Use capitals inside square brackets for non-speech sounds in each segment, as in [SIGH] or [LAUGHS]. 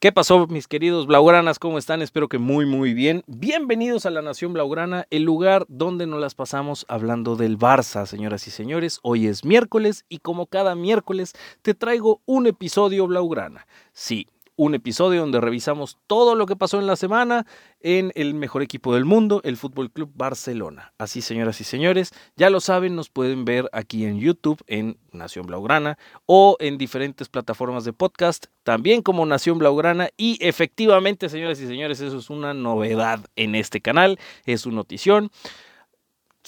¿Qué pasó, mis queridos Blaugranas? ¿Cómo están? Espero que muy, muy bien. Bienvenidos a la Nación Blaugrana, el lugar donde nos las pasamos hablando del Barça, señoras y señores. Hoy es miércoles y como cada miércoles te traigo un episodio Blaugrana. Sí, un episodio donde revisamos todo lo que pasó en la semana en el mejor equipo del mundo, el Fútbol Club Barcelona. Así, señoras y señores, ya lo saben, nos pueden ver aquí en YouTube, en Nación Blaugrana, o en diferentes plataformas de podcast, también como Nación Blaugrana. Y efectivamente, señoras y señores, eso es una novedad en este canal, es una notición.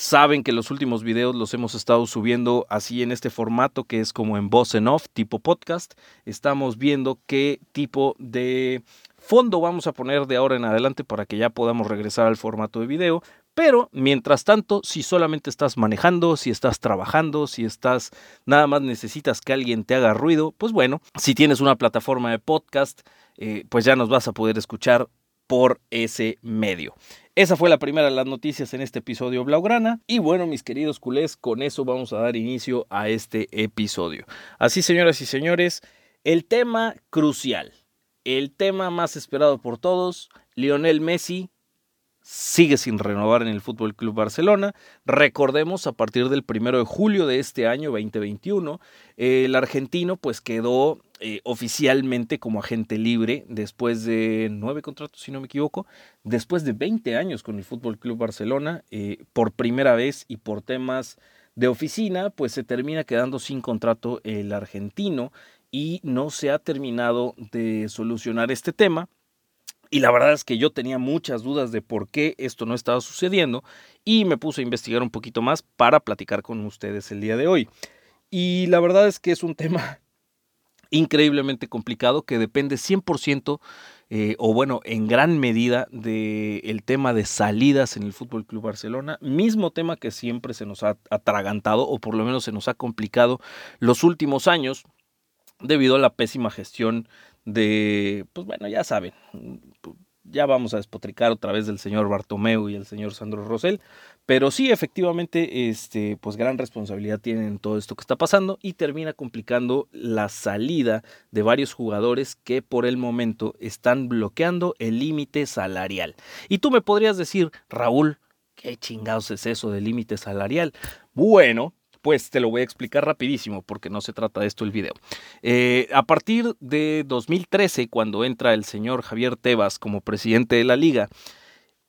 Saben que los últimos videos los hemos estado subiendo así en este formato que es como en voz en off, tipo podcast. Estamos viendo qué tipo de fondo vamos a poner de ahora en adelante para que ya podamos regresar al formato de video. Pero mientras tanto, si solamente estás manejando, si estás trabajando, si estás nada más necesitas que alguien te haga ruido, pues bueno, si tienes una plataforma de podcast, eh, pues ya nos vas a poder escuchar por ese medio. Esa fue la primera de las noticias en este episodio Blaugrana. Y bueno, mis queridos culés, con eso vamos a dar inicio a este episodio. Así, señoras y señores, el tema crucial, el tema más esperado por todos, Lionel Messi sigue sin renovar en el Fútbol Club Barcelona. Recordemos, a partir del primero de julio de este año 2021, el argentino pues quedó eh, oficialmente como agente libre después de nueve contratos, si no me equivoco, después de 20 años con el Fútbol Club Barcelona, eh, por primera vez y por temas de oficina, pues se termina quedando sin contrato el argentino y no se ha terminado de solucionar este tema. Y la verdad es que yo tenía muchas dudas de por qué esto no estaba sucediendo y me puse a investigar un poquito más para platicar con ustedes el día de hoy. Y la verdad es que es un [LAUGHS] tema increíblemente complicado que depende 100% eh, o bueno, en gran medida del tema de salidas en el Fútbol Club Barcelona, mismo tema que siempre se nos ha atragantado o por lo menos se nos ha complicado los últimos años debido a la pésima gestión de, pues bueno, ya saben, ya vamos a despotricar otra vez del señor Bartomeu y el señor Sandro Rosell, pero sí, efectivamente, este, pues gran responsabilidad tienen todo esto que está pasando y termina complicando la salida de varios jugadores que por el momento están bloqueando el límite salarial. Y tú me podrías decir, Raúl, ¿qué chingados es eso de límite salarial? Bueno, pues te lo voy a explicar rapidísimo porque no se trata de esto el video. Eh, a partir de 2013, cuando entra el señor Javier Tebas como presidente de la liga,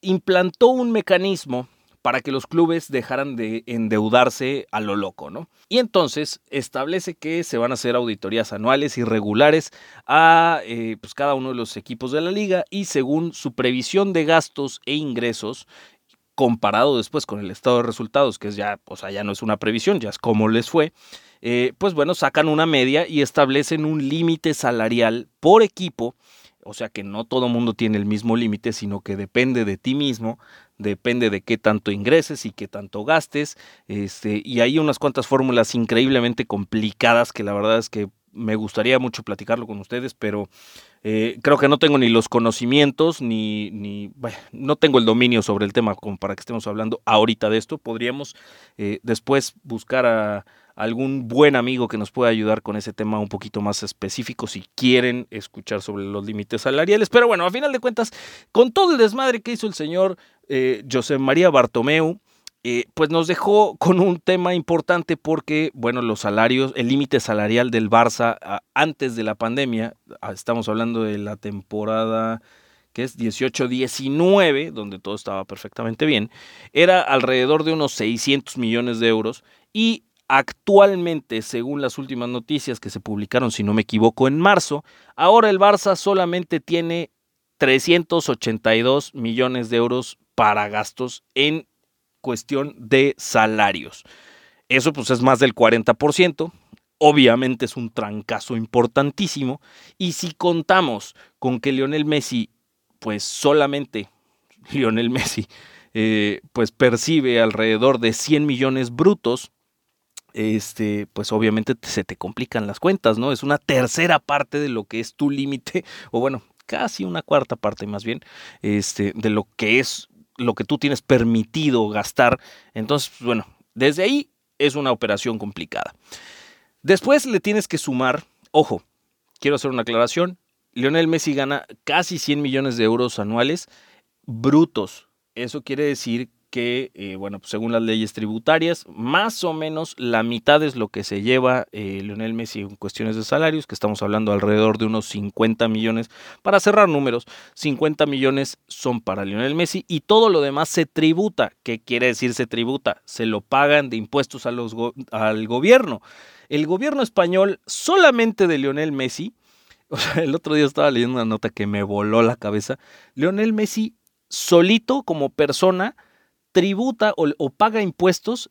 implantó un mecanismo para que los clubes dejaran de endeudarse a lo loco, ¿no? Y entonces establece que se van a hacer auditorías anuales y regulares a eh, pues cada uno de los equipos de la liga y según su previsión de gastos e ingresos, comparado después con el estado de resultados, que es ya, o sea, ya no es una previsión, ya es cómo les fue, eh, pues bueno, sacan una media y establecen un límite salarial por equipo, o sea que no todo mundo tiene el mismo límite, sino que depende de ti mismo, depende de qué tanto ingreses y qué tanto gastes, este, y hay unas cuantas fórmulas increíblemente complicadas que la verdad es que me gustaría mucho platicarlo con ustedes, pero eh, creo que no tengo ni los conocimientos, ni, ni no tengo el dominio sobre el tema como para que estemos hablando ahorita de esto. Podríamos eh, después buscar a algún buen amigo que nos pueda ayudar con ese tema un poquito más específico si quieren escuchar sobre los límites salariales. Pero bueno, a final de cuentas, con todo el desmadre que hizo el señor eh, José María Bartomeu, eh, pues nos dejó con un tema importante porque, bueno, los salarios, el límite salarial del Barça antes de la pandemia, estamos hablando de la temporada que es 18-19, donde todo estaba perfectamente bien, era alrededor de unos 600 millones de euros y actualmente, según las últimas noticias que se publicaron, si no me equivoco, en marzo, ahora el Barça solamente tiene 382 millones de euros para gastos en cuestión de salarios. Eso pues es más del 40%. Obviamente es un trancazo importantísimo. Y si contamos con que Lionel Messi, pues solamente [LAUGHS] Lionel Messi, eh, pues percibe alrededor de 100 millones brutos, este, pues obviamente se te complican las cuentas, ¿no? Es una tercera parte de lo que es tu límite, o bueno, casi una cuarta parte más bien, este, de lo que es lo que tú tienes permitido gastar. Entonces, pues, bueno, desde ahí es una operación complicada. Después le tienes que sumar, ojo, quiero hacer una aclaración, Lionel Messi gana casi 100 millones de euros anuales brutos. Eso quiere decir que, eh, bueno, pues según las leyes tributarias, más o menos la mitad es lo que se lleva eh, Lionel Messi en cuestiones de salarios, que estamos hablando alrededor de unos 50 millones. Para cerrar números, 50 millones son para Lionel Messi y todo lo demás se tributa. ¿Qué quiere decir se tributa? Se lo pagan de impuestos al gobierno. El gobierno español solamente de Lionel Messi, [LAUGHS] el otro día estaba leyendo una nota que me voló la cabeza, Lionel Messi solito como persona tributa o, paga impuestos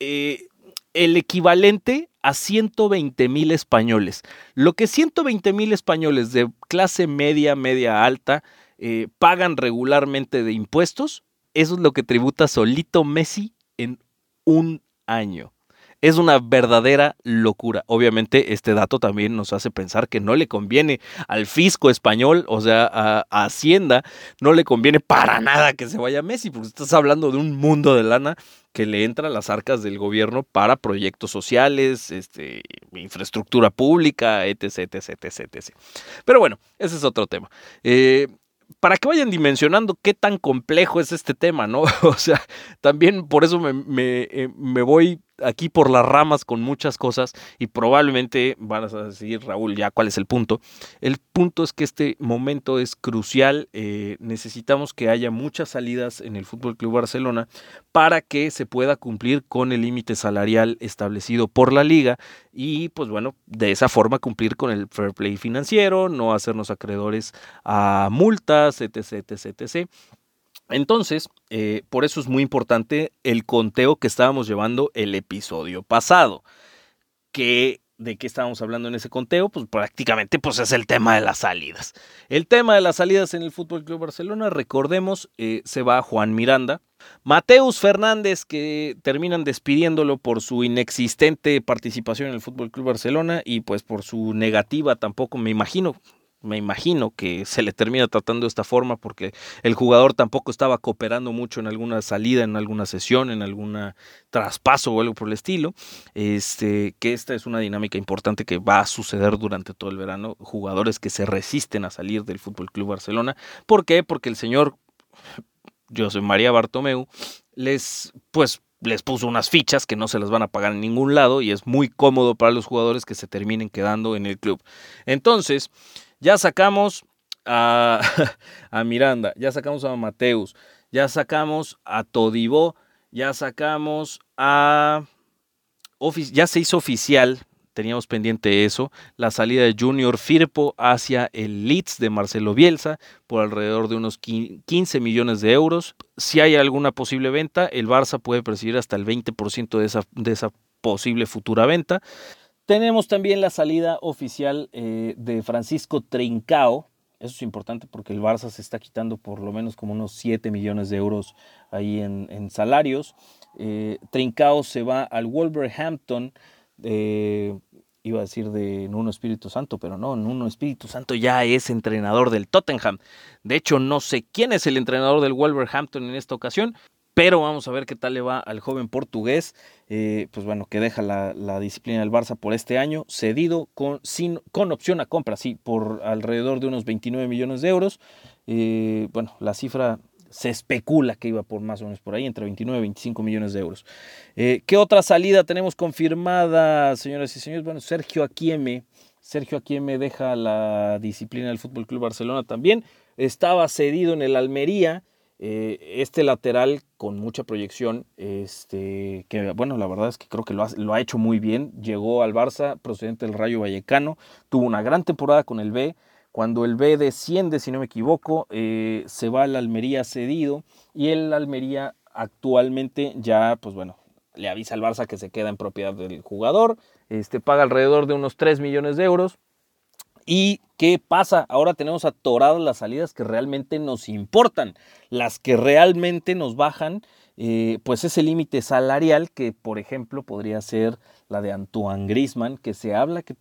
eh, el equivalente a 120 mil españoles. Lo que 120 mil españoles de clase media, media alta eh, pagan regularmente de impuestos, eso es lo que tributa solito Messi en un año. Es una verdadera locura. Obviamente este dato también nos hace pensar que no le conviene al fisco español, o sea, a, Hacienda, no le conviene para nada que se vaya Messi, porque estás hablando de un mundo de lana que le entra a las arcas del gobierno para proyectos sociales, este, infraestructura pública, etc, etc, etc, Pero bueno, ese es otro tema. Eh, para que vayan dimensionando qué tan complejo es este tema, ¿no? [LAUGHS] O sea, también por eso me, me, eh, me voy aquí por las ramas con muchas cosas y probablemente van a decir, Raúl, ya cuál es el punto. El punto es que este momento es crucial. Eh, necesitamos que haya muchas salidas en el Fútbol Club Barcelona para que se pueda cumplir con el límite salarial establecido por la liga y, pues bueno, de esa forma cumplir con el fair play financiero, no hacernos acreedores a multas, etc, etc, etc. Entonces, eh, por eso es muy importante el conteo que estábamos llevando el episodio pasado. Que, ¿De qué estábamos hablando en ese conteo? Pues prácticamente pues es el tema de las salidas. El tema de las salidas en el Fútbol Club Barcelona, recordemos, eh, se va Juan Miranda. Mateus Fernández, que terminan despidiéndolo por su inexistente participación en el Fútbol Club Barcelona y pues por su negativa tampoco, me imagino, me imagino que se le termina tratando de esta forma porque el jugador tampoco estaba cooperando mucho en alguna salida, en alguna sesión, en algún traspaso o algo por el estilo. Este, que esta es una dinámica importante que va a suceder durante todo el verano. Jugadores que se resisten a salir del Fútbol Club Barcelona. ¿Por qué? Porque el señor José María Bartomeu les, pues, les puso unas fichas que no se las van a pagar en ningún lado y es muy cómodo para los jugadores que se terminen quedando en el club. Entonces, ya sacamos [LAUGHS] a, Miranda, ya sacamos a Mateus, ya sacamos a Todibó, ya sacamos a... Ya se hizo oficial, teníamos pendiente eso, la salida de Junior Firpo hacia el Leeds de Marcelo Bielsa por alrededor de unos 15 millones de euros. Si hay alguna posible venta, el Barça puede percibir hasta el 20% de esa, de esa posible futura venta. Tenemos también la salida oficial eh, de Francisco Trincao. Eso es importante porque el Barça se está quitando por lo menos como unos 7 millones de euros ahí en, salarios. Eh, Trincao se va al Wolverhampton. iba a decir de Nuno Espíritu Santo, pero no, Nuno Espíritu Santo ya es entrenador del Tottenham. De hecho, no sé quién es el entrenador del Wolverhampton en esta ocasión, pero vamos a ver qué tal le va al joven portugués, eh, pues bueno, que deja la, disciplina del Barça por este año, cedido con, sin, con opción a compra, sí, por alrededor de unos 29 millones de euros. Eh, bueno, la cifra se especula que iba por más o menos por ahí, entre 29 y 25 millones de euros. Eh, ¿Qué otra salida tenemos confirmada, señoras y señores? Bueno, Sergio Aquieme. Sergio Aquieme deja la disciplina del Fútbol Club Barcelona también. Estaba cedido en el Almería. Este lateral con mucha proyección, este, que bueno, la verdad es que creo que lo ha, hecho muy bien. Llegó al Barça procedente del Rayo Vallecano, tuvo una gran temporada con el B. Cuando el B desciende, si no me equivoco, eh, se va al Almería cedido y el Almería actualmente ya, pues bueno, le avisa al Barça que se queda en propiedad del jugador, este, paga alrededor de unos 3 millones de euros ¿Y qué pasa? Ahora tenemos atoradas las salidas que realmente nos importan, las que realmente nos bajan, eh, pues ese límite salarial que, por ejemplo, podría ser la de Antoine Grisman, que se habla que,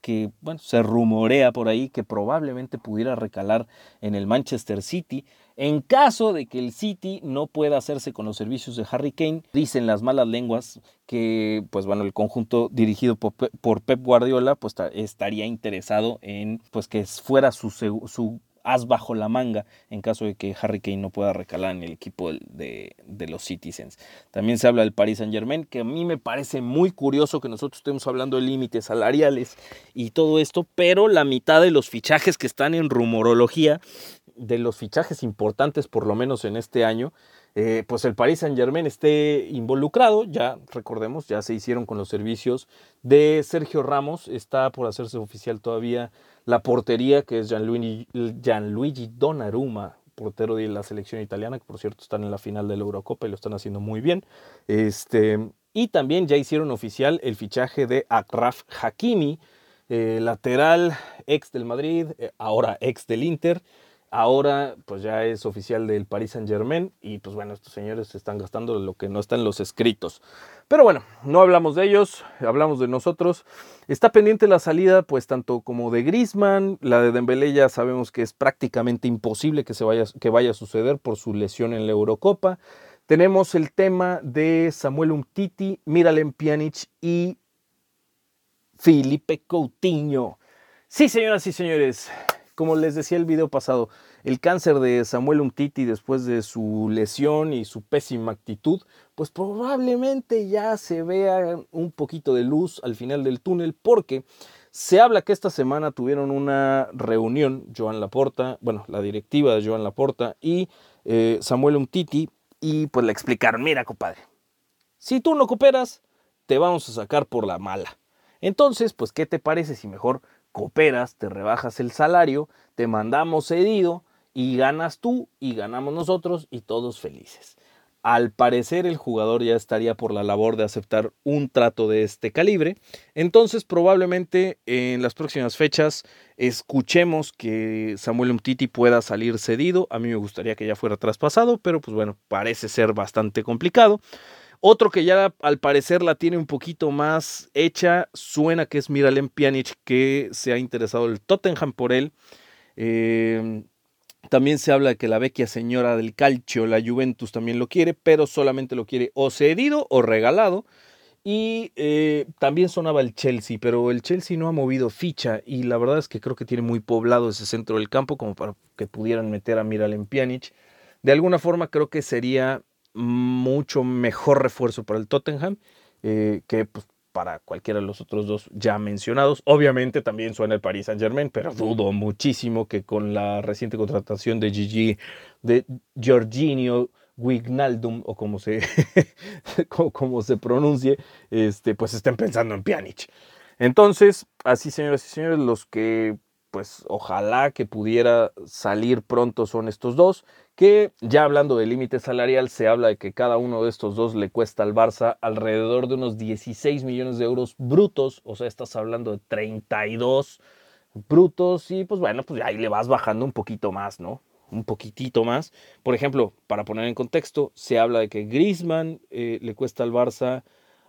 que bueno, se rumorea por ahí que probablemente pudiera recalar en el Manchester City. En caso de que el City no pueda hacerse con los servicios de Harry Kane, dicen las malas lenguas que, pues bueno, el conjunto dirigido por, Pep Guardiola, pues estaría interesado en, pues que fuera su, su as bajo la manga en caso de que Harry Kane no pueda recalar en el equipo de, de, los Citizens. También se habla del Paris Saint Germain, que a mí me parece muy curioso que nosotros estemos hablando de límites salariales y todo esto, pero la mitad de los fichajes que están en rumorología de los fichajes importantes, por lo menos en este año, eh, pues el Paris Saint Germain esté involucrado, ya recordemos, ya se hicieron con los servicios de Sergio Ramos, está por hacerse oficial todavía la portería, que es Gianluigi, Gianluigi Donnarumma, portero de la selección italiana, que por cierto están en la final de la Eurocopa y lo están haciendo muy bien. Este, y también ya hicieron oficial el fichaje de Akraf Hakimi, eh, lateral ex del Madrid, eh, ahora ex del Inter, Ahora pues ya es oficial del Paris Saint Germain y pues bueno, estos señores se están gastando lo que no está en los escritos. Pero bueno, no hablamos de ellos, hablamos de nosotros. Está pendiente la salida pues tanto como de Griezmann, la de Dembélé ya sabemos que es prácticamente imposible que, se vaya, que vaya a suceder por su lesión en la Eurocopa. Tenemos el tema de Samuel Umtiti, Miralem Pjanic y Felipe Coutinho. Sí, señoras y señores, como les decía el video pasado, el cáncer de Samuel Umtiti después de su lesión y su pésima actitud, pues probablemente ya se vea un poquito de luz al final del túnel porque se habla que esta semana tuvieron una reunión Joan Laporta, bueno, la directiva de Joan Laporta y eh, Samuel Umtiti y pues le explicaron, mira compadre, si tú no cooperas, te vamos a sacar por la mala. Entonces, pues, ¿qué te parece si mejor cooperas, te rebajas el salario, te mandamos cedido y ganas tú y ganamos nosotros y todos felices. Al parecer el jugador ya estaría por la labor de aceptar un trato de este calibre, entonces probablemente en las próximas fechas escuchemos que Samuel Umtiti pueda salir cedido. A mí me gustaría que ya fuera traspasado, pero pues bueno, parece ser bastante complicado. Otro que ya al parecer la tiene un poquito más hecha, suena que es Miralem Pjanic, que se ha interesado el Tottenham por él. Em, también se habla de que la vecchia señora del calcio, la Juventus, también lo quiere, pero solamente lo quiere o cedido o regalado. Y eh, también sonaba el Chelsea, pero el Chelsea no ha movido ficha y la verdad es que creo que tiene muy poblado ese centro del campo como para que pudieran meter a Miralem Pjanic. De alguna forma creo que sería mucho mejor refuerzo para el Tottenham eh, que pues, para cualquiera de los otros dos ya mencionados. Obviamente también suena el Paris Saint Germain, pero dudo muchísimo que con la reciente contratación de Gigi, de Giorginio Wignaldum, o como se, [LAUGHS] como, se pronuncie, este, pues estén pensando en Pjanic. Entonces, así señoras y señores, los que pues ojalá que pudiera salir pronto son estos dos, que ya hablando de límite salarial, se habla de que cada uno de estos dos le cuesta al Barça alrededor de unos 16 millones de euros brutos, o sea, estás hablando de 32 brutos y pues bueno, pues ahí le vas bajando un poquito más, ¿no? Un poquitito más. Por ejemplo, para poner en contexto, se habla de que Griezmann eh, le cuesta al Barça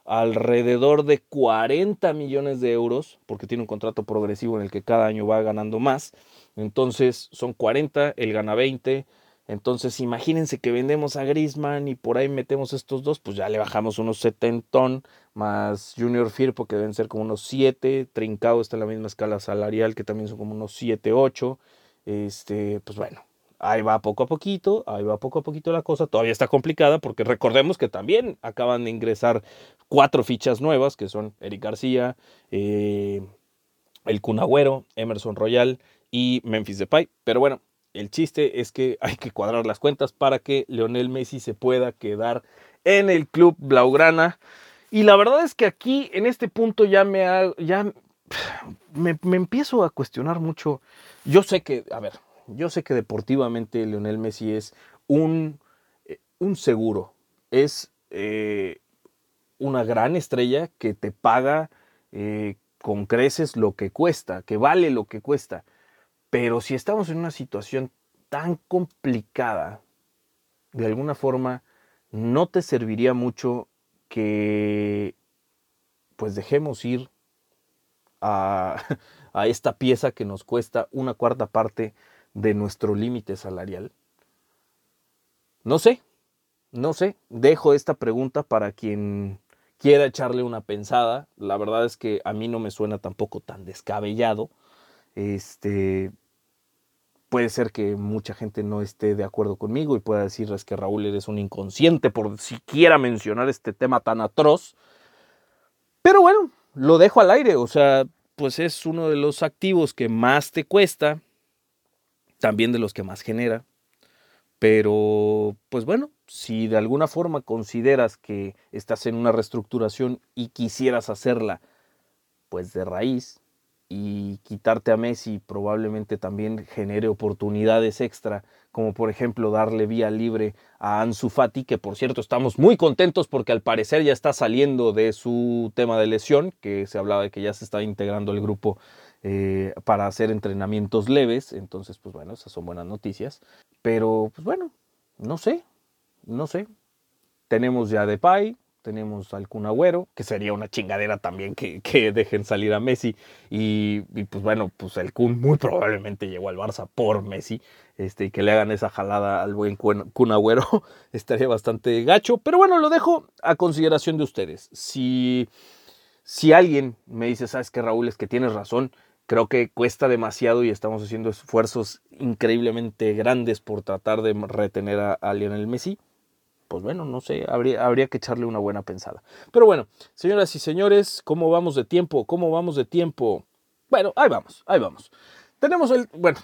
alrededor de 40 millones de euros, porque tiene un contrato progresivo en el que cada año va ganando más. Entonces son 40, él gana 20. Entonces imagínense que vendemos a Grisman y por ahí metemos estos dos, pues ya le bajamos unos 70 más Junior Firpo que deben ser como unos 7, Trincado está en la misma escala salarial que también son como unos 7, 8. Este, pues bueno, Ahí va poco a poquito, ahí va poco a poquito la cosa. Todavía está complicada porque recordemos que también acaban de ingresar cuatro fichas nuevas, que son Eric García, eh, el Cunagüero, Emerson Royal y Memphis Depay. Pero bueno, el chiste es que [LAUGHS] hay que cuadrar las cuentas para que Leonel Messi se pueda quedar en el club Blaugrana. Y la verdad es que aquí, en este punto, ya me, ya [SIGHS] me, me empiezo a cuestionar mucho. Yo sé que, a ver, yo sé que deportivamente Lionel Messi es un, eh, un seguro, es eh, una gran estrella que te paga eh, con creces lo que cuesta, que vale lo que cuesta. Pero si estamos en una situación tan complicada, de alguna forma, no te serviría mucho que pues dejemos ir a, [LAUGHS] a esta pieza que nos cuesta una cuarta parte de nuestro límite salarial. no sé, no sé, dejo esta pregunta para quien quiera echarle una pensada. La verdad es que a mí no me suena tampoco tan descabellado. Este, puede ser que mucha gente no esté de acuerdo conmigo y pueda decirles que Raúl eres un inconsciente por siquiera mencionar este tema tan atroz. Pero bueno, lo dejo al aire, o sea, pues es uno de los activos que más te cuesta, también de los que más genera. Pero, pues bueno, si de alguna forma consideras que estás en una reestructuración y quisieras hacerla, pues de raíz, y quitarte a Messi probablemente también genere oportunidades extra, como por ejemplo darle vía libre a Ansu Fati, que por cierto estamos muy contentos porque al parecer ya está saliendo de su tema de lesión, que se hablaba de que ya se está integrando el grupo eh, para hacer entrenamientos leves, entonces pues bueno, esas son buenas noticias, pero pues bueno, no sé, no sé. Tenemos ya Depay, tenemos al Kun Agüero, que sería una chingadera también que, dejen salir a Messi. Y, pues bueno, pues el Kun muy probablemente llegó al Barça por Messi. Este, y que le hagan esa jalada al buen Kun Agüero [LAUGHS] estaría bastante gacho. Pero bueno, lo dejo a consideración de ustedes. Si, si alguien me dice, sabes que Raúl, es que tienes razón, creo que cuesta demasiado y estamos haciendo esfuerzos increíblemente grandes por tratar de retener a, Lionel Messi pues bueno, no sé, habría, habría que echarle una buena pensada. Pero bueno, señoras y señores, ¿cómo vamos de tiempo? ¿Cómo vamos de tiempo? Bueno, ahí vamos, ahí vamos. Tenemos el, bueno,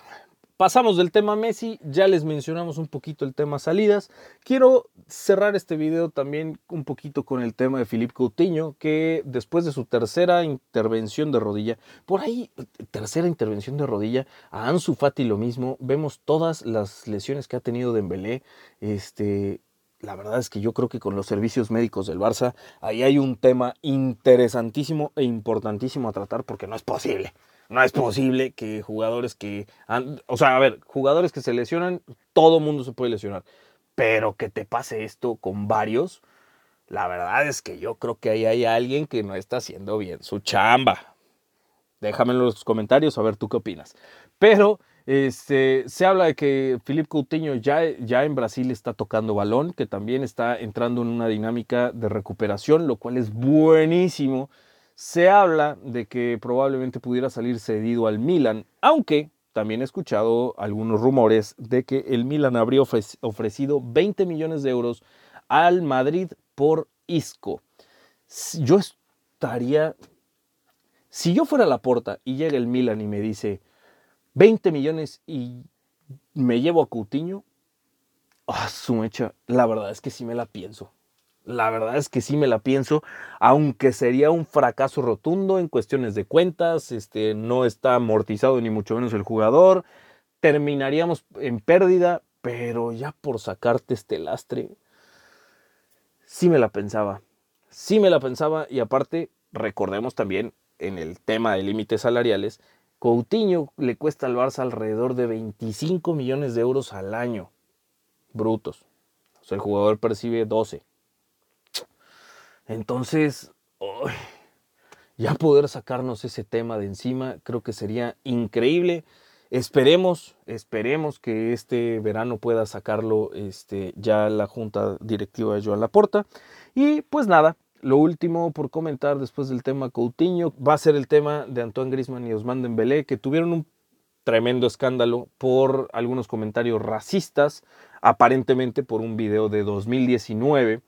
pasamos del tema Messi, ya les mencionamos un poquito el tema salidas. Quiero cerrar este video también un poquito con el tema de Filipe Coutinho, que después de su tercera intervención de rodilla, por ahí, tercera intervención de rodilla, a Ansu Fati lo mismo, vemos todas las lesiones que ha tenido Dembélé, este, la verdad es que yo creo que con los servicios médicos del Barça, ahí hay un tema interesantísimo e importantísimo a tratar porque no es posible. No es posible que jugadores que... O sea, a ver, jugadores que se lesionan, todo mundo se puede lesionar. Pero que te pase esto con varios, la verdad es que yo creo que ahí hay alguien que no está haciendo bien su chamba. Déjame en los comentarios a ver tú qué opinas. Pero este, se habla de que Filipe Coutinho ya, ya en Brasil está tocando balón, que también está entrando en una dinámica de recuperación, lo cual es buenísimo. Se habla de que probablemente pudiera salir cedido al Milan, aunque también he escuchado algunos rumores de que el Milan habría ofrecido 20 millones de euros al Madrid por Isco. Yo estaría, si yo fuera a la puerta y llega el Milan y me dice, 20 millones y me llevo a Coutinho, ah, su mecha, la verdad es que sí me la pienso. La verdad es que sí me la pienso, aunque sería un fracaso rotundo en cuestiones de cuentas, este, no está amortizado ni mucho menos el jugador, terminaríamos en pérdida, pero ya por sacarte este lastre, sí me la pensaba, sí me la pensaba y aparte recordemos también en el tema de límites salariales Coutinho le cuesta al Barça alrededor de 25 millones de euros al año, brutos. O sea, el jugador percibe 12. Entonces, ya poder sacarnos ese tema de encima, creo que sería increíble. Esperemos, esperemos que este verano pueda sacarlo este, ya la junta directiva de Joan Laporta. Y pues nada, lo último por comentar después del tema Coutinho va a ser el tema de Antoine Grisman y Osman Dembélé que tuvieron un tremendo escándalo por algunos comentarios racistas, aparentemente por un video de 2019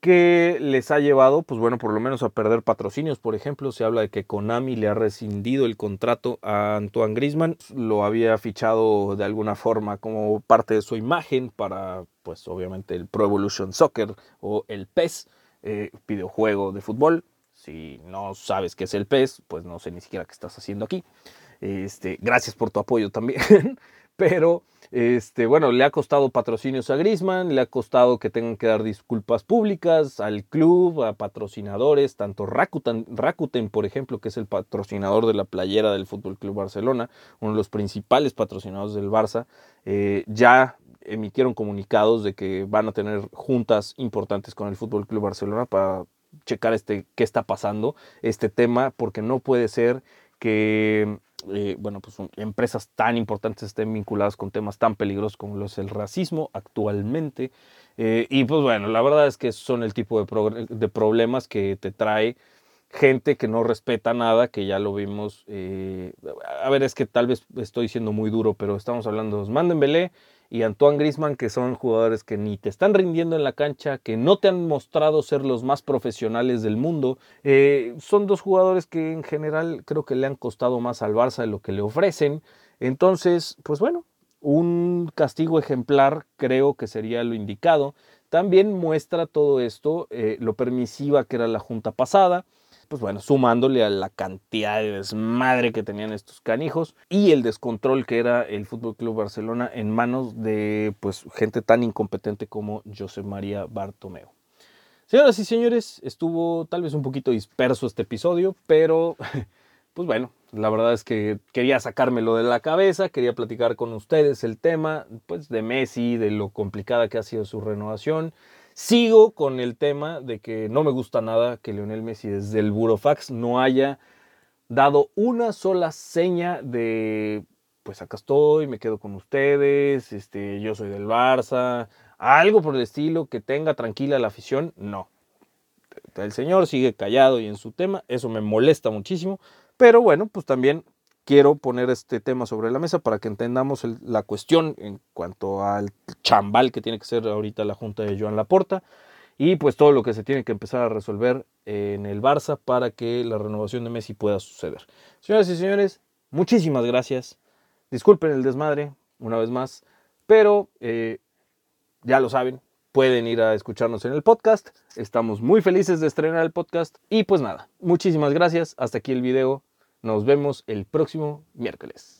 que les ha llevado, pues bueno, por lo menos a perder patrocinios. Por ejemplo, se habla de que Konami le ha rescindido el contrato a Antoine Grisman, lo había fichado de alguna forma como parte de su imagen para, pues obviamente, el Pro Evolution Soccer o el PES eh, videojuego de fútbol. Si no sabes qué es el PES, pues no sé ni siquiera qué estás haciendo aquí. Este, gracias por tu apoyo también. [LAUGHS] Pero este, bueno, le ha costado patrocinios a Grisman, le ha costado que tengan que dar disculpas públicas al club, a patrocinadores, tanto Rakuten, Rakuten, por ejemplo, que es el patrocinador de la playera del Fútbol Club Barcelona, uno de los principales patrocinadores del Barça, eh, ya emitieron comunicados de que van a tener juntas importantes con el Fútbol Club Barcelona para checar este qué está pasando este tema porque no puede ser que eh, bueno, pues empresas tan importantes estén vinculadas con temas tan peligrosos como lo es el racismo actualmente. Eh, y pues bueno, la verdad es que son el tipo de, de, problemas que te trae gente que no respeta nada, que ya lo vimos. Eh, a ver, es que tal vez estoy siendo muy duro, pero estamos hablando de Osman Dembélé y Antoine Grisman, que son jugadores que ni te están rindiendo en la cancha, que no te han mostrado ser los más profesionales del mundo. Eh, son dos jugadores que en general creo que le han costado más al Barça de lo que le ofrecen. Entonces, pues bueno, un castigo ejemplar creo que sería lo indicado. También muestra todo esto, eh, lo permisiva que era la junta pasada pues bueno, sumándole a la cantidad de desmadre que tenían estos canijos y el descontrol que era el Fútbol Club Barcelona en manos de pues gente tan incompetente como José María Bartomeu. Señoras y señores, estuvo tal vez un poquito disperso este episodio, pero [LAUGHS] pues bueno, la verdad es que quería sacármelo de la cabeza, quería platicar con ustedes el tema pues de Messi, de lo complicada que ha sido su renovación Sigo con el tema de que no me gusta nada que Lionel Messi desde el Burofax no haya dado una sola seña de pues acá estoy, me quedo con ustedes, este, yo soy del Barça, algo por el estilo que tenga tranquila la afición, no. El señor sigue callado y en su tema, eso me molesta muchísimo, pero bueno, pues también quiero poner este tema sobre la mesa para que entendamos la cuestión en cuanto al chambal que tiene que ser ahorita la junta de Joan Laporta y pues todo lo que se tiene que empezar a resolver en el Barça para que la renovación de Messi pueda suceder. Señoras y señores, muchísimas gracias. Disculpen el desmadre una vez más, pero eh, ya lo saben, pueden ir a escucharnos en el podcast. Estamos muy felices de estrenar el podcast y pues nada, muchísimas gracias. Hasta aquí el video. Nos vemos el próximo miércoles.